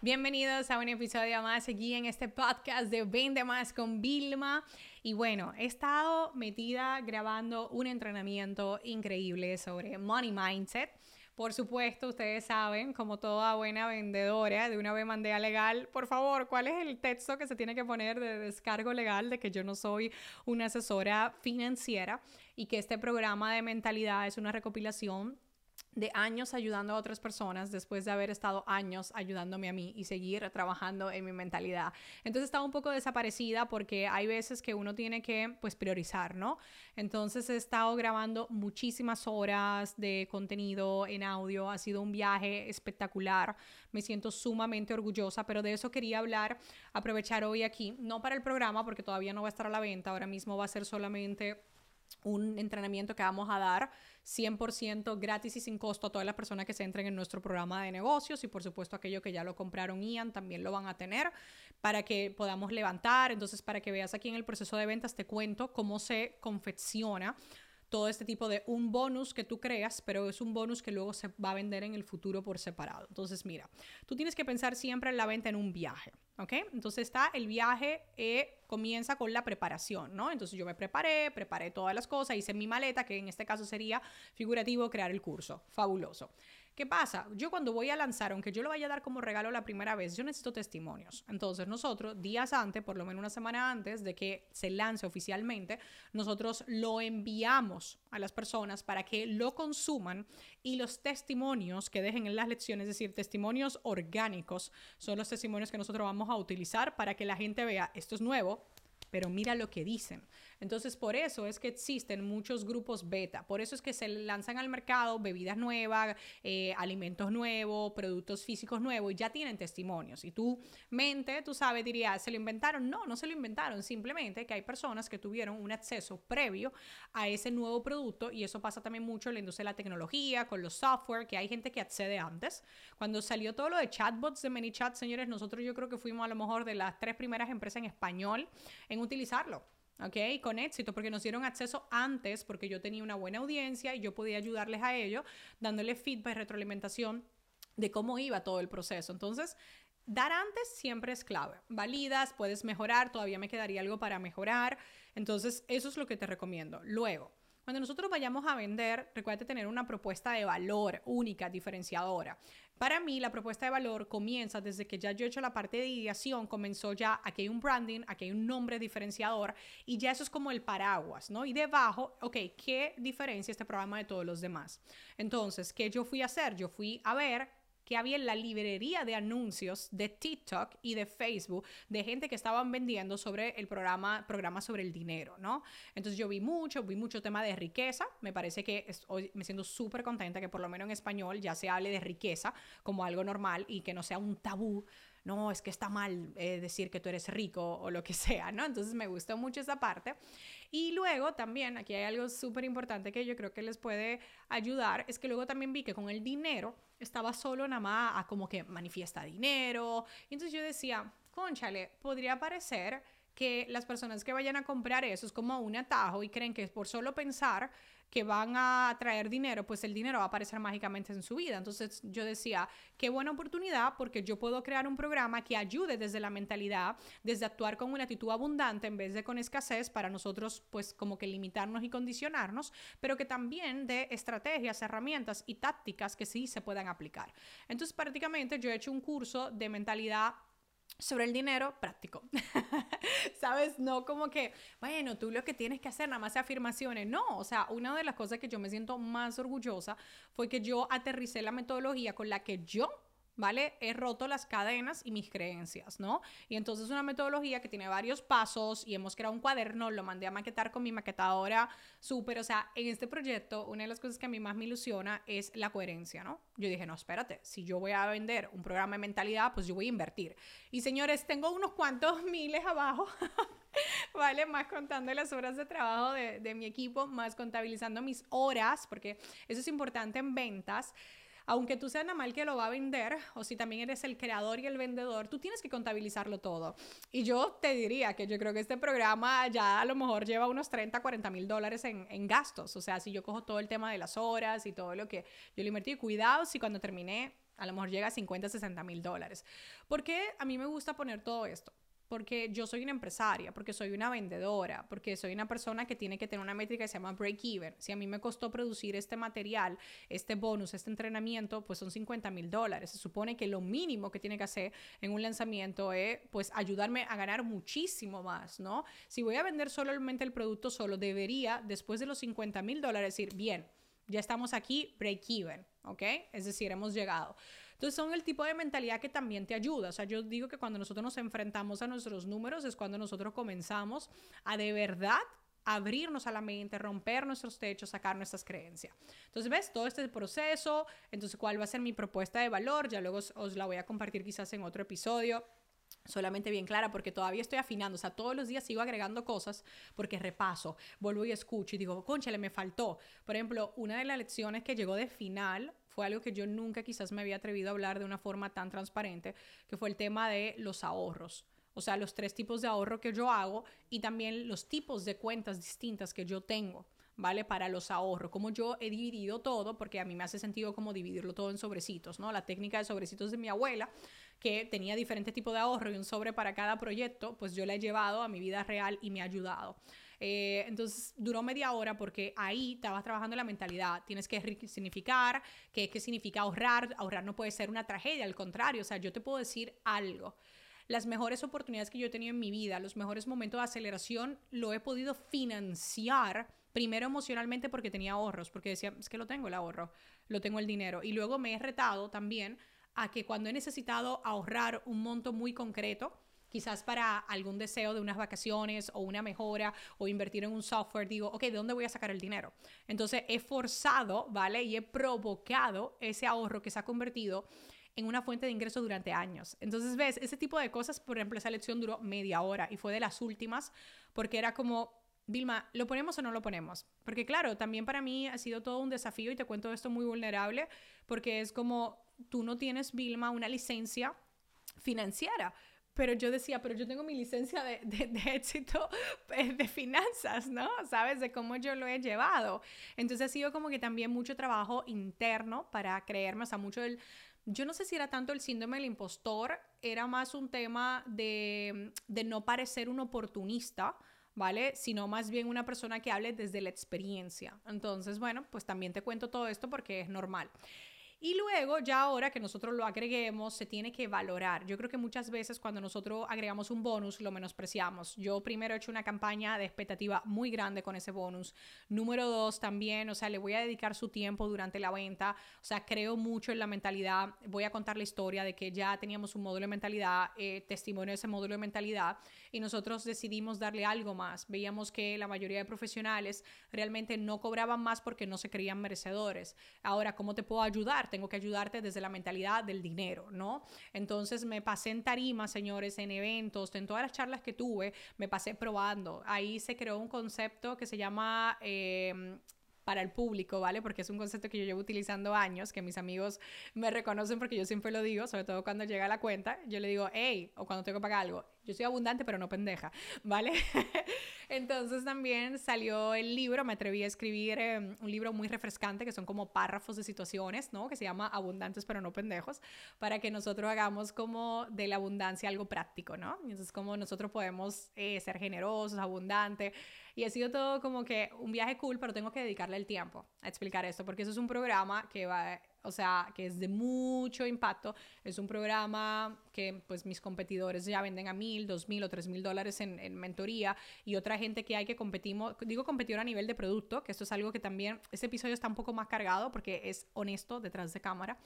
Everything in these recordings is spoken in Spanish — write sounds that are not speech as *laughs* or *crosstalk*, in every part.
Bienvenidos a un episodio más aquí en este podcast de Vende Más con Vilma. Y bueno, he estado metida grabando un entrenamiento increíble sobre Money Mindset. Por supuesto, ustedes saben, como toda buena vendedora de una demanda legal, por favor, ¿cuál es el texto que se tiene que poner de descargo legal de que yo no soy una asesora financiera y que este programa de mentalidad es una recopilación de años ayudando a otras personas después de haber estado años ayudándome a mí y seguir trabajando en mi mentalidad. Entonces estaba un poco desaparecida porque hay veces que uno tiene que pues priorizar, ¿no? Entonces he estado grabando muchísimas horas de contenido en audio, ha sido un viaje espectacular, me siento sumamente orgullosa, pero de eso quería hablar, aprovechar hoy aquí, no para el programa porque todavía no va a estar a la venta, ahora mismo va a ser solamente un entrenamiento que vamos a dar 100% gratis y sin costo a todas las personas que se entren en nuestro programa de negocios y por supuesto aquellos que ya lo compraron Ian también lo van a tener para que podamos levantar. Entonces, para que veas aquí en el proceso de ventas, te cuento cómo se confecciona todo este tipo de un bonus que tú creas, pero es un bonus que luego se va a vender en el futuro por separado. Entonces, mira, tú tienes que pensar siempre en la venta en un viaje, ¿ok? Entonces está el viaje, eh, comienza con la preparación, ¿no? Entonces yo me preparé, preparé todas las cosas, hice mi maleta, que en este caso sería figurativo crear el curso. Fabuloso. ¿Qué pasa? Yo cuando voy a lanzar, aunque yo lo vaya a dar como regalo la primera vez, yo necesito testimonios. Entonces nosotros, días antes, por lo menos una semana antes de que se lance oficialmente, nosotros lo enviamos a las personas para que lo consuman y los testimonios que dejen en las lecciones, es decir, testimonios orgánicos, son los testimonios que nosotros vamos a utilizar para que la gente vea, esto es nuevo, pero mira lo que dicen. Entonces, por eso es que existen muchos grupos beta, por eso es que se lanzan al mercado bebidas nuevas, eh, alimentos nuevos, productos físicos nuevos, y ya tienen testimonios. Y tu mente, tú sabes, diría, ¿se lo inventaron? No, no se lo inventaron, simplemente que hay personas que tuvieron un acceso previo a ese nuevo producto, y eso pasa también mucho en la industria de la tecnología, con los software, que hay gente que accede antes. Cuando salió todo lo de chatbots de ManyChat, señores, nosotros yo creo que fuimos a lo mejor de las tres primeras empresas en español en utilizarlo. ¿Ok? Con éxito, porque nos dieron acceso antes, porque yo tenía una buena audiencia y yo podía ayudarles a ellos, dándoles feedback retroalimentación de cómo iba todo el proceso. Entonces, dar antes siempre es clave. Validas, puedes mejorar, todavía me quedaría algo para mejorar. Entonces, eso es lo que te recomiendo. Luego, cuando nosotros vayamos a vender, recuerda tener una propuesta de valor única, diferenciadora. Para mí, la propuesta de valor comienza desde que ya yo he hecho la parte de ideación, comenzó ya, aquí hay un branding, aquí hay un nombre diferenciador y ya eso es como el paraguas, ¿no? Y debajo, ok, ¿qué diferencia este programa de todos los demás? Entonces, ¿qué yo fui a hacer? Yo fui a ver que había en la librería de anuncios de TikTok y de Facebook de gente que estaban vendiendo sobre el programa, programa sobre el dinero, ¿no? Entonces yo vi mucho, vi mucho tema de riqueza. Me parece que hoy me siento súper contenta que por lo menos en español ya se hable de riqueza como algo normal y que no sea un tabú no, es que está mal eh, decir que tú eres rico o lo que *laughs* sea, ¿no? Entonces me gustó mucho esa parte. Y luego también, aquí hay algo súper importante que yo creo que les puede ayudar, es que luego también vi que con el dinero estaba solo nada más a como que manifiesta dinero. Y entonces yo decía, conchale, podría parecer que las personas que vayan a comprar eso es como un atajo y creen que por solo pensar que van a traer dinero, pues el dinero va a aparecer mágicamente en su vida. Entonces yo decía, qué buena oportunidad porque yo puedo crear un programa que ayude desde la mentalidad, desde actuar con una actitud abundante en vez de con escasez para nosotros pues como que limitarnos y condicionarnos, pero que también de estrategias, herramientas y tácticas que sí se puedan aplicar. Entonces prácticamente yo he hecho un curso de mentalidad sobre el dinero práctico. *laughs* ¿Sabes? No como que, bueno, tú lo que tienes que hacer nada más es afirmaciones. No, o sea, una de las cosas que yo me siento más orgullosa fue que yo aterricé la metodología con la que yo ¿vale? He roto las cadenas y mis creencias, ¿no? Y entonces es una metodología que tiene varios pasos y hemos creado un cuaderno, lo mandé a maquetar con mi maquetadora súper, o sea, en este proyecto una de las cosas que a mí más me ilusiona es la coherencia, ¿no? Yo dije, no, espérate, si yo voy a vender un programa de mentalidad, pues yo voy a invertir. Y señores, tengo unos cuantos *laughs* miles abajo. *laughs* ¿vale? Más contando las horas de trabajo de, de mi equipo, más contabilizando mis horas, porque eso es importante en ventas aunque tú seas nada mal que lo va a vender, o si también eres el creador y el vendedor, tú tienes que contabilizarlo todo. Y yo te diría que yo creo que este programa ya a lo mejor lleva unos 30, 40 mil dólares en, en gastos. O sea, si yo cojo todo el tema de las horas y todo lo que yo le invertí, cuidado si cuando terminé a lo mejor llega a 50, 60 mil dólares. ¿Por qué a mí me gusta poner todo esto? Porque yo soy una empresaria, porque soy una vendedora, porque soy una persona que tiene que tener una métrica que se llama break-even. Si a mí me costó producir este material, este bonus, este entrenamiento, pues son 50 mil dólares. Se supone que lo mínimo que tiene que hacer en un lanzamiento es pues ayudarme a ganar muchísimo más, ¿no? Si voy a vender solamente el producto solo, debería, después de los 50 mil dólares, decir, bien, ya estamos aquí, break-even, ¿ok? Es decir, hemos llegado. Entonces son el tipo de mentalidad que también te ayuda. O sea, yo digo que cuando nosotros nos enfrentamos a nuestros números es cuando nosotros comenzamos a de verdad abrirnos a la mente, romper nuestros techos, sacar nuestras creencias. Entonces, ves todo este proceso, entonces, ¿cuál va a ser mi propuesta de valor? Ya luego os, os la voy a compartir quizás en otro episodio solamente bien clara porque todavía estoy afinando, o sea, todos los días sigo agregando cosas porque repaso, vuelvo y escucho y digo, conchale, me faltó. Por ejemplo, una de las lecciones que llegó de final fue algo que yo nunca quizás me había atrevido a hablar de una forma tan transparente, que fue el tema de los ahorros. O sea, los tres tipos de ahorro que yo hago y también los tipos de cuentas distintas que yo tengo. ¿Vale? Para los ahorros, como yo he dividido todo, porque a mí me hace sentido como dividirlo todo en sobrecitos, ¿no? La técnica de sobrecitos de mi abuela, que tenía diferentes tipos de ahorro y un sobre para cada proyecto, pues yo la he llevado a mi vida real y me ha ayudado. Eh, entonces duró media hora porque ahí estabas trabajando la mentalidad. Tienes que significar qué, qué significa ahorrar. Ahorrar no puede ser una tragedia, al contrario. O sea, yo te puedo decir algo las mejores oportunidades que yo he tenido en mi vida, los mejores momentos de aceleración, lo he podido financiar primero emocionalmente porque tenía ahorros, porque decía, es que lo tengo el ahorro, lo tengo el dinero. Y luego me he retado también a que cuando he necesitado ahorrar un monto muy concreto, quizás para algún deseo de unas vacaciones o una mejora o invertir en un software, digo, ok, ¿de dónde voy a sacar el dinero? Entonces he forzado, ¿vale? Y he provocado ese ahorro que se ha convertido en una fuente de ingreso durante años. Entonces, ves, ese tipo de cosas, por ejemplo, esa lección duró media hora y fue de las últimas porque era como, Vilma, ¿lo ponemos o no lo ponemos? Porque claro, también para mí ha sido todo un desafío y te cuento esto muy vulnerable porque es como, tú no tienes, Vilma, una licencia financiera. Pero yo decía, pero yo tengo mi licencia de, éxito eh, de finanzas, ¿no? ¿Sabes? De cómo yo lo he llevado. Entonces ha sido como que también mucho trabajo interno para creerme, o sea, mucho del... Yo no sé si era tanto el síndrome del impostor, era más un tema de, de no parecer un oportunista, ¿vale? Sino más bien una persona que hable desde la experiencia. Entonces, bueno, pues también te cuento todo esto porque es normal. Y luego, ya ahora que nosotros lo agreguemos, se tiene que valorar. Yo creo que muchas veces cuando nosotros agregamos un bonus, lo menospreciamos. Yo primero he hecho una campaña de expectativa muy grande con ese bonus. Número dos, también, o sea, le voy a dedicar su tiempo durante la venta. O sea, creo mucho en la mentalidad. Voy a contar la historia de que ya teníamos un módulo de mentalidad, eh, testimonio de ese módulo de mentalidad, y nosotros decidimos darle algo más. Veíamos que la mayoría de profesionales realmente no cobraban más porque no se creían merecedores. Ahora, ¿cómo te puedo ayudar? Tengo que ayudarte desde la mentalidad del dinero, ¿no? Entonces me pasé en tarimas, señores, en eventos, en todas las charlas que tuve, me pasé probando. Ahí se creó un concepto que se llama... Eh, para el público, ¿vale? Porque es un concepto que yo llevo utilizando años, que mis amigos me reconocen porque yo siempre lo digo, sobre todo cuando llega la cuenta, yo le digo, hey, o cuando tengo que pagar algo, yo soy abundante pero no pendeja, *laughs* ¿vale? *laughs* Entonces también salió el libro, me atreví a escribir em, un libro muy refrescante que son como párrafos de situaciones, ¿no? Que se llama Abundantes pero no pendejos, para que nosotros hagamos como de la abundancia algo práctico, ¿no? Entonces como nosotros podemos eh, ser generosos, abundantes. Y ha sido todo como que un viaje cool, pero tengo que dedicarle el tiempo a explicar esto, porque eso es un programa que va o sea, que es de mucho impacto. Es un programa que pues mis competidores ya venden a mil, dos mil o tres mil dólares en, en, mentoría y otra gente que hay que competimos, digo competidor a nivel de producto, que esto es algo que también, este episodio está un poco más cargado porque es honesto detrás de cámara.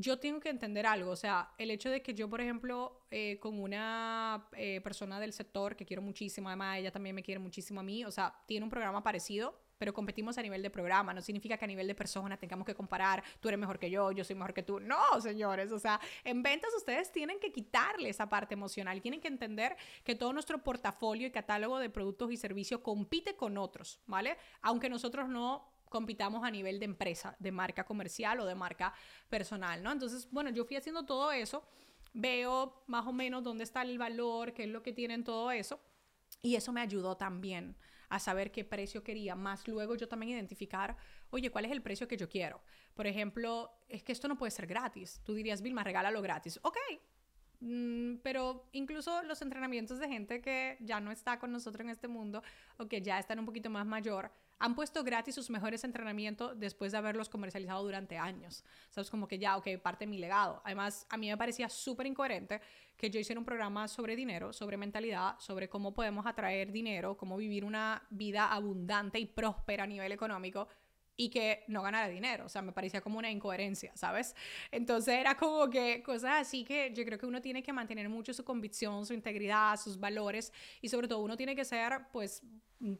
Yo tengo que entender algo, o sea, el hecho de que yo, por ejemplo, eh, con una eh, persona del sector que quiero muchísimo, además ella también me quiere muchísimo a mí, o sea, tiene un programa parecido, pero competimos a nivel de programa, no significa que a nivel de persona tengamos que comparar, tú eres mejor que yo, yo soy mejor que tú. No, señores, o sea, en ventas ustedes tienen que quitarle esa parte emocional, tienen que entender que todo nuestro portafolio y catálogo de productos y servicios compite con otros, ¿vale? Aunque nosotros no compitamos a nivel de empresa, de marca comercial o de marca personal, ¿no? Entonces, bueno, yo fui haciendo todo eso, veo más o menos dónde está el valor, qué es lo que tienen todo eso, y eso me ayudó también a saber qué precio quería, más luego yo también identificar, oye, ¿cuál es el precio que yo quiero? Por ejemplo, es que esto no puede ser gratis. Tú dirías, Vilma, regálalo gratis. Ok, mm, pero incluso los entrenamientos de gente que ya no está con nosotros en este mundo o que ya están un poquito más mayor, han puesto gratis sus mejores entrenamientos después de haberlos comercializado durante años. Sabes, como que ya, ok, parte de mi legado. Además, a mí me parecía súper incoherente que yo hiciera un programa sobre dinero, sobre mentalidad, sobre cómo podemos atraer dinero, cómo vivir una vida abundante y próspera a nivel económico y que no ganara dinero. O sea, me parecía como una incoherencia, ¿sabes? Entonces era como que cosas así que yo creo que uno tiene que mantener mucho su convicción, su integridad, sus valores y sobre todo uno tiene que ser pues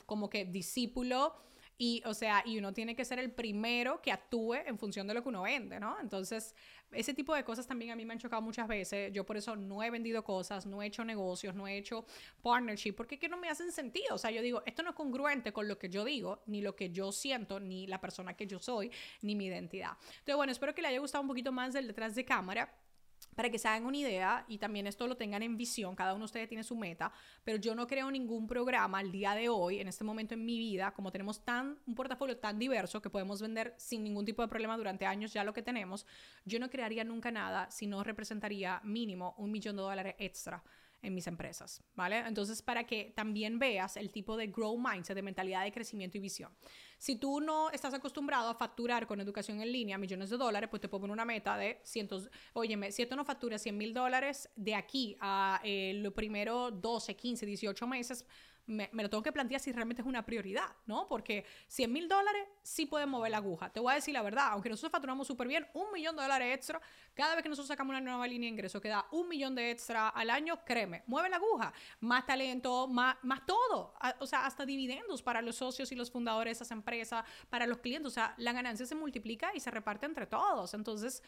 como que discípulo y, o sea, y uno tiene que ser el primero que actúe en función de lo que uno vende, ¿no? Entonces, ese tipo de cosas también a mí me han chocado muchas veces. Yo por eso no he vendido cosas, no he hecho negocios, no he hecho partnership, porque que no me hacen sentido. O sea, yo digo, esto no es congruente con lo que yo digo, ni lo que yo siento, ni la persona que yo soy, ni mi identidad. Entonces, bueno, espero que le haya gustado un poquito más del detrás de cámara para que se hagan una idea y también esto lo tengan en visión, cada uno de ustedes tiene su meta, pero yo no creo ningún programa al día de hoy, en este momento en mi vida, como tenemos tan, un portafolio tan diverso que podemos vender sin ningún tipo de problema durante años ya lo que tenemos, yo no crearía nunca nada si no representaría mínimo un millón de dólares extra en mis empresas, ¿vale? Entonces, para que también veas el tipo de grow mindset, de mentalidad de crecimiento y visión. Si tú no estás acostumbrado a facturar con educación en línea millones de dólares, pues te pongo una meta de cientos, óyeme, si esto no factura 100 mil dólares de aquí a eh, los primeros 12, 15, 18 meses, me, lo tengo que plantear si realmente es una prioridad, ¿no? Porque 100 mil dólares sí pueden mover la aguja. Te voy a decir la verdad, aunque nosotros facturamos súper bien, un millón de dólares extra, cada vez que nosotros sacamos una nueva línea de ingreso que da un millón de extra al año, créeme, mueve la aguja. Más talento, más, más todo. o sea, hasta dividendos para los socios y los fundadores de esas empresas, para los clientes. O sea, la ganancia se multiplica y se reparte entre todos. Entonces,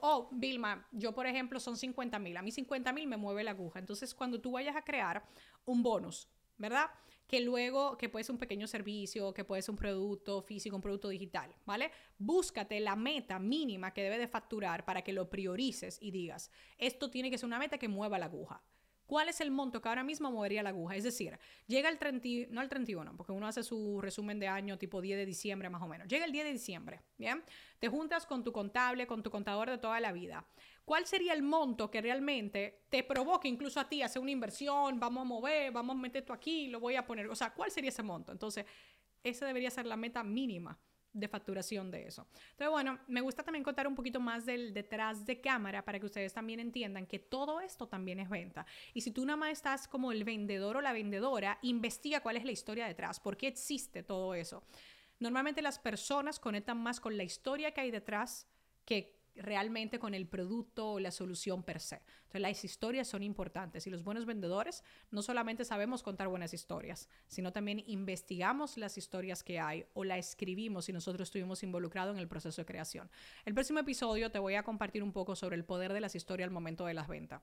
oh, Vilma, yo por ejemplo son 50 mil, a mí 50 mil me mueve la aguja. Entonces, cuando tú vayas a crear un bonus, ¿verdad? Que luego, que puede ser un pequeño servicio, que puede ser un producto físico, un producto digital, ¿vale? Búscate la meta mínima que debe de facturar para que lo priorices y digas, esto tiene que ser una meta que mueva la aguja. ¿Cuál es el monto que ahora mismo movería la aguja? Es decir, llega el 30, no el 31, porque uno hace su resumen de año tipo 10 de diciembre más o menos. Llega el 10 de diciembre, ¿bien? Te juntas con tu contable, con tu contador de toda la vida. ¿Cuál sería el monto que realmente te provoque incluso a ti hacer una inversión? Vamos a mover, vamos a meter esto aquí, lo voy a poner. O sea, ¿cuál sería ese monto? Entonces, esa debería ser la meta mínima de facturación de eso. Entonces, bueno, me gusta también contar un poquito más del detrás de cámara para que ustedes también entiendan que todo esto también es venta. Y si tú nada más estás como el vendedor o la vendedora, investiga cuál es la historia detrás, por qué existe todo eso. Normalmente las personas conectan más con la historia que hay detrás que realmente con el producto o la solución per se. Entonces las historias son importantes y los buenos vendedores no solamente sabemos contar buenas historias, sino también investigamos las historias que hay o la escribimos si nosotros estuvimos involucrados en el proceso de creación. El próximo episodio te voy a compartir un poco sobre el poder de las historias al momento de las ventas.